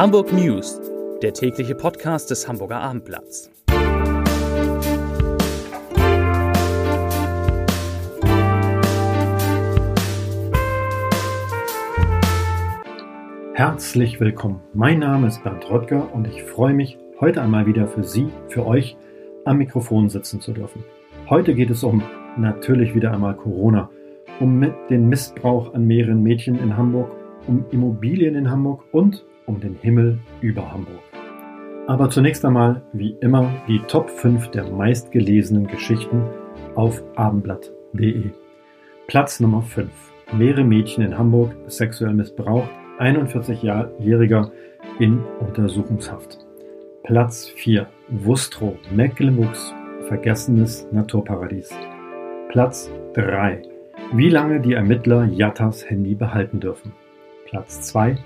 Hamburg News, der tägliche Podcast des Hamburger Abendblatts. Herzlich willkommen. Mein Name ist Bernd Röttger und ich freue mich, heute einmal wieder für Sie, für euch am Mikrofon sitzen zu dürfen. Heute geht es um natürlich wieder einmal Corona, um den Missbrauch an mehreren Mädchen in Hamburg, um Immobilien in Hamburg und um den Himmel über Hamburg. Aber zunächst einmal, wie immer, die Top 5 der meistgelesenen Geschichten auf abendblatt.de. Platz Nummer 5. Mehrere Mädchen in Hamburg sexuell missbraucht, 41-Jähriger in Untersuchungshaft. Platz 4. Wustrow, Mecklenburgs vergessenes Naturparadies. Platz 3. Wie lange die Ermittler Jattas Handy behalten dürfen. Platz 2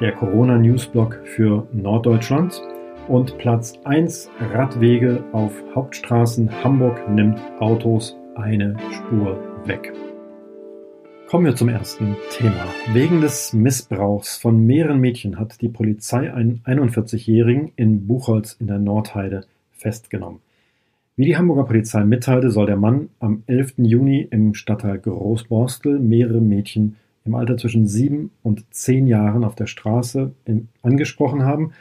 der Corona-Newsblog für Norddeutschland. Und Platz 1 Radwege auf Hauptstraßen Hamburg nimmt Autos eine Spur weg. Kommen wir zum ersten Thema. Wegen des Missbrauchs von mehreren Mädchen hat die Polizei einen 41-Jährigen in Buchholz in der Nordheide festgenommen. Wie die Hamburger Polizei mitteilte, soll der Mann am 11. Juni im Stadtteil Großborstel mehrere Mädchen im Alter zwischen sieben und zehn Jahren auf der Straße in, angesprochen haben.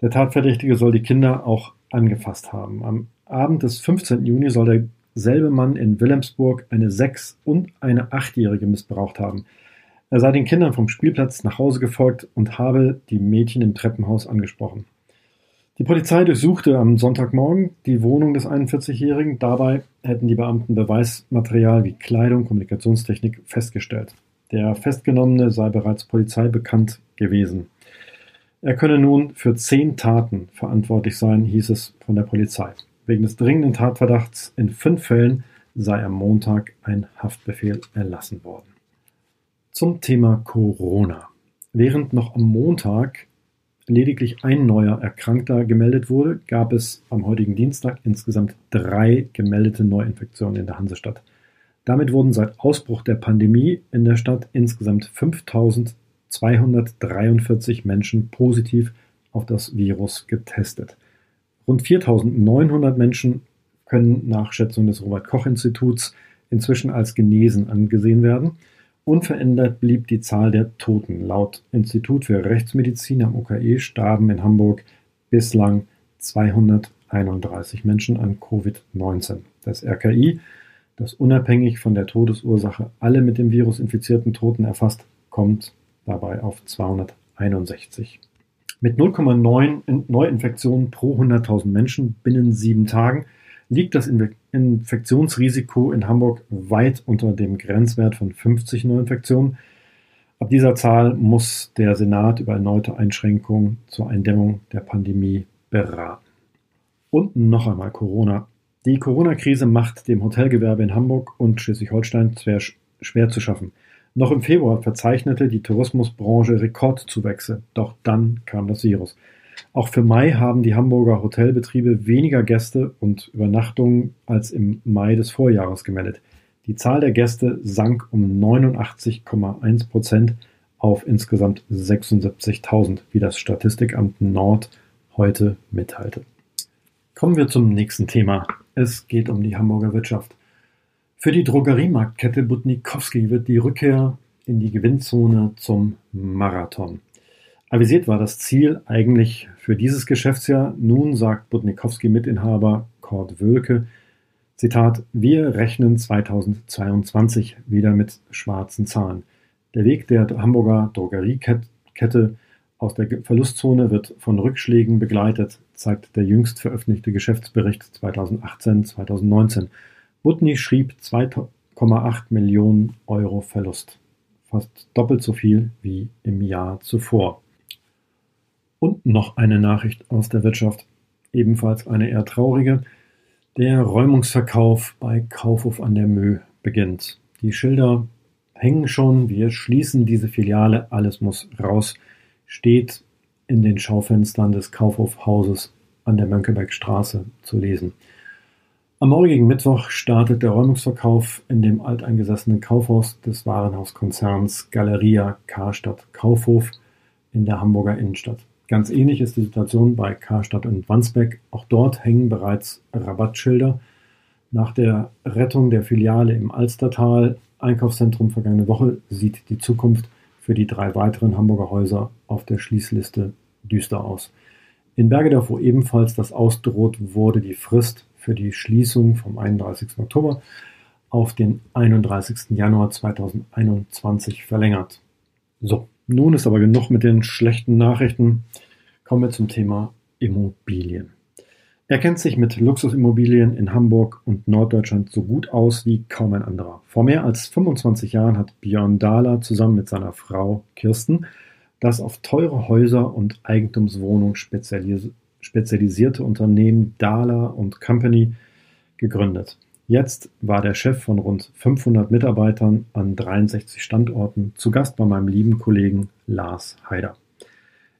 Der Tatverdächtige soll die Kinder auch angefasst haben. Am Abend des 15. Juni soll derselbe Mann in Wilhelmsburg eine sechs- und eine achtjährige missbraucht haben. Er sei den Kindern vom Spielplatz nach Hause gefolgt und habe die Mädchen im Treppenhaus angesprochen. Die Polizei durchsuchte am Sonntagmorgen die Wohnung des 41-Jährigen. Dabei hätten die Beamten Beweismaterial wie Kleidung, Kommunikationstechnik festgestellt. Der Festgenommene sei bereits Polizei bekannt gewesen. Er könne nun für zehn Taten verantwortlich sein, hieß es von der Polizei. Wegen des dringenden Tatverdachts in fünf Fällen sei am Montag ein Haftbefehl erlassen worden. Zum Thema Corona. Während noch am Montag lediglich ein neuer Erkrankter gemeldet wurde, gab es am heutigen Dienstag insgesamt drei gemeldete Neuinfektionen in der Hansestadt. Damit wurden seit Ausbruch der Pandemie in der Stadt insgesamt 5243 Menschen positiv auf das Virus getestet. Rund 4900 Menschen können nach Schätzung des Robert Koch Instituts inzwischen als genesen angesehen werden. Unverändert blieb die Zahl der Toten. Laut Institut für Rechtsmedizin am UKE starben in Hamburg bislang 231 Menschen an Covid-19. Das RKI das unabhängig von der Todesursache alle mit dem Virus infizierten Toten erfasst, kommt dabei auf 261. Mit 0,9 Neuinfektionen pro 100.000 Menschen binnen sieben Tagen liegt das Infektionsrisiko in Hamburg weit unter dem Grenzwert von 50 Neuinfektionen. Ab dieser Zahl muss der Senat über erneute Einschränkungen zur Eindämmung der Pandemie beraten. Und noch einmal Corona. Die Corona-Krise macht dem Hotelgewerbe in Hamburg und Schleswig-Holstein schwer zu schaffen. Noch im Februar verzeichnete die Tourismusbranche Rekordzuwächse, doch dann kam das Virus. Auch für Mai haben die Hamburger Hotelbetriebe weniger Gäste und Übernachtungen als im Mai des Vorjahres gemeldet. Die Zahl der Gäste sank um 89,1 Prozent auf insgesamt 76.000, wie das Statistikamt Nord heute mitteilte. Kommen wir zum nächsten Thema. Es geht um die Hamburger Wirtschaft. Für die Drogeriemarktkette Butnikowski wird die Rückkehr in die Gewinnzone zum Marathon. Avisiert war das Ziel eigentlich für dieses Geschäftsjahr. Nun sagt Butnikowski-Mitinhaber Kurt Wölke, Zitat, wir rechnen 2022 wieder mit schwarzen Zahlen. Der Weg der Hamburger Drogeriekette aus der Verlustzone wird von Rückschlägen begleitet, zeigt der jüngst veröffentlichte Geschäftsbericht 2018-2019. Butni schrieb 2,8 Millionen Euro Verlust, fast doppelt so viel wie im Jahr zuvor. Und noch eine Nachricht aus der Wirtschaft, ebenfalls eine eher traurige. Der Räumungsverkauf bei Kaufhof an der Mö beginnt. Die Schilder hängen schon, wir schließen diese Filiale, alles muss raus steht in den Schaufenstern des Kaufhofhauses an der Mönckebergstraße zu lesen. Am morgigen Mittwoch startet der Räumungsverkauf in dem alteingesessenen Kaufhaus des Warenhauskonzerns Galeria Karstadt Kaufhof in der Hamburger Innenstadt. Ganz ähnlich ist die Situation bei Karstadt und Wandsbeck. Auch dort hängen bereits Rabattschilder. Nach der Rettung der Filiale im Alstertal Einkaufszentrum vergangene Woche sieht die Zukunft für die drei weiteren Hamburger Häuser auf der Schließliste düster aus. In Bergedorf, wo ebenfalls das ausdroht, wurde die Frist für die Schließung vom 31. Oktober auf den 31. Januar 2021 verlängert. So, nun ist aber genug mit den schlechten Nachrichten. Kommen wir zum Thema Immobilien. Er kennt sich mit Luxusimmobilien in Hamburg und Norddeutschland so gut aus wie kaum ein anderer. Vor mehr als 25 Jahren hat Björn Dahler zusammen mit seiner Frau Kirsten das auf teure Häuser und Eigentumswohnungen spezialis spezialisierte Unternehmen Dahler Company gegründet. Jetzt war der Chef von rund 500 Mitarbeitern an 63 Standorten zu Gast bei meinem lieben Kollegen Lars Haider.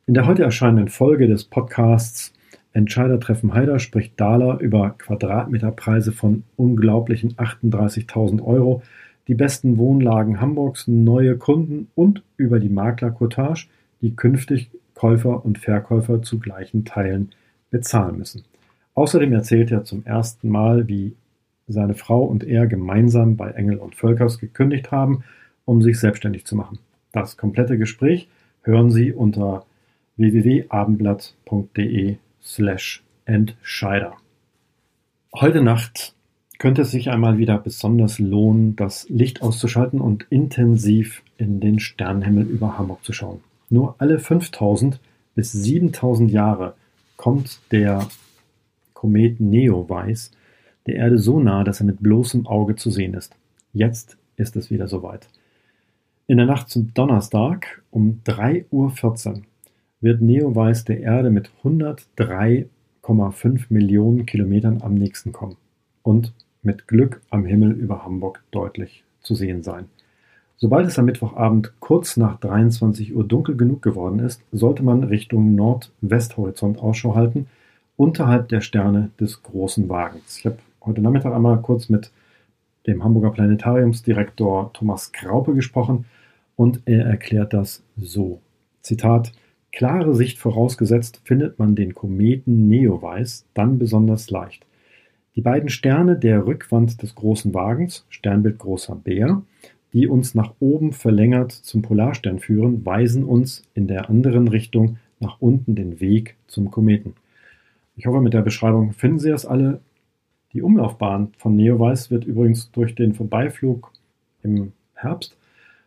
In der heute erscheinenden Folge des Podcasts Entscheidertreffen Haider spricht Dahler über Quadratmeterpreise von unglaublichen 38.000 Euro, die besten Wohnlagen Hamburgs, neue Kunden und über die Maklercottage, die künftig Käufer und Verkäufer zu gleichen Teilen bezahlen müssen. Außerdem erzählt er zum ersten Mal, wie seine Frau und er gemeinsam bei Engel und Völkers gekündigt haben, um sich selbstständig zu machen. Das komplette Gespräch hören Sie unter www.abendblatt.de slash Entscheider. Heute Nacht könnte es sich einmal wieder besonders lohnen, das Licht auszuschalten und intensiv in den Sternenhimmel über Hamburg zu schauen. Nur alle 5000 bis 7000 Jahre kommt der Komet Neowise der Erde so nah, dass er mit bloßem Auge zu sehen ist. Jetzt ist es wieder soweit. In der Nacht zum Donnerstag um 3.14 Uhr wird Neowise der Erde mit 103,5 Millionen Kilometern am nächsten kommen und mit Glück am Himmel über Hamburg deutlich zu sehen sein. Sobald es am Mittwochabend kurz nach 23 Uhr dunkel genug geworden ist, sollte man Richtung Nordwesthorizont Ausschau halten, unterhalb der Sterne des großen Wagens. Ich habe heute Nachmittag einmal kurz mit dem Hamburger Planetariumsdirektor Thomas Kraupe gesprochen und er erklärt das so. Zitat Klare Sicht vorausgesetzt, findet man den Kometen Neowise dann besonders leicht. Die beiden Sterne der Rückwand des großen Wagens, Sternbild Großer Bär, die uns nach oben verlängert zum Polarstern führen, weisen uns in der anderen Richtung nach unten den Weg zum Kometen. Ich hoffe, mit der Beschreibung finden Sie es alle. Die Umlaufbahn von Neowise wird übrigens durch den Vorbeiflug im Herbst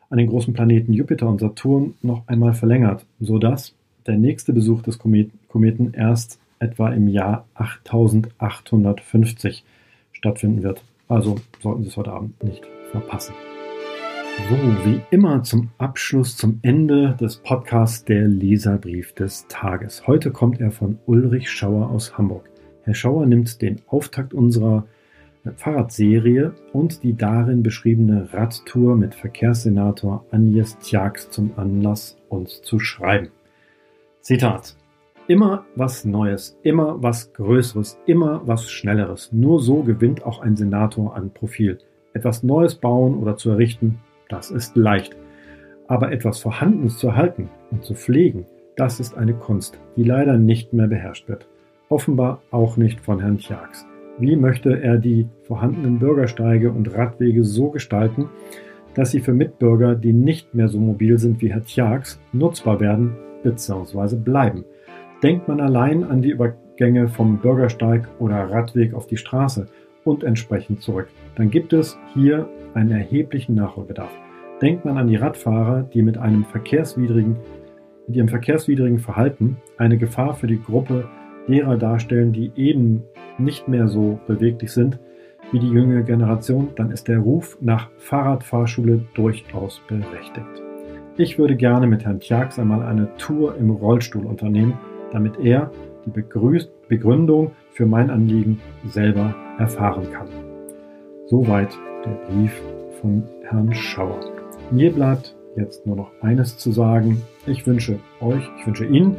an den großen Planeten Jupiter und Saturn noch einmal verlängert, sodass der nächste Besuch des Kometen erst etwa im Jahr 8850 stattfinden wird. Also sollten Sie es heute Abend nicht verpassen. So, wie immer zum Abschluss, zum Ende des Podcasts der Leserbrief des Tages. Heute kommt er von Ulrich Schauer aus Hamburg. Herr Schauer nimmt den Auftakt unserer Fahrradserie und die darin beschriebene Radtour mit Verkehrssenator Agnes Tjax zum Anlass, uns zu schreiben. Zitat. Immer was Neues, immer was Größeres, immer was Schnelleres. Nur so gewinnt auch ein Senator an Profil. Etwas Neues bauen oder zu errichten, das ist leicht. Aber etwas Vorhandenes zu erhalten und zu pflegen, das ist eine Kunst, die leider nicht mehr beherrscht wird. Offenbar auch nicht von Herrn Tjax. Wie möchte er die vorhandenen Bürgersteige und Radwege so gestalten, dass sie für Mitbürger, die nicht mehr so mobil sind wie Herr Tjax, nutzbar werden bzw. bleiben? Denkt man allein an die Übergänge vom Bürgersteig oder Radweg auf die Straße und entsprechend zurück, dann gibt es hier einen erheblichen Nachholbedarf. Denkt man an die Radfahrer, die mit einem verkehrswidrigen, mit ihrem verkehrswidrigen Verhalten eine Gefahr für die Gruppe derer darstellen, die eben nicht mehr so beweglich sind wie die jüngere Generation, dann ist der Ruf nach Fahrradfahrschule durchaus berechtigt. Ich würde gerne mit Herrn Tjax einmal eine Tour im Rollstuhl unternehmen, damit er die Begründung für mein Anliegen selber erfahren kann. Soweit der Brief von Herrn Schauer. Mir bleibt jetzt nur noch eines zu sagen. Ich wünsche euch, ich wünsche Ihnen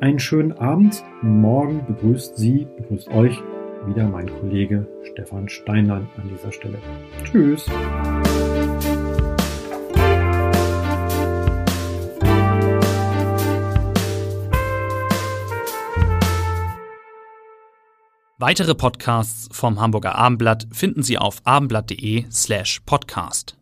einen schönen Abend. Morgen begrüßt Sie, begrüßt euch wieder mein Kollege Stefan Steinlein an dieser Stelle. Tschüss! Weitere Podcasts vom Hamburger Abendblatt finden Sie auf abendblatt.de slash podcast.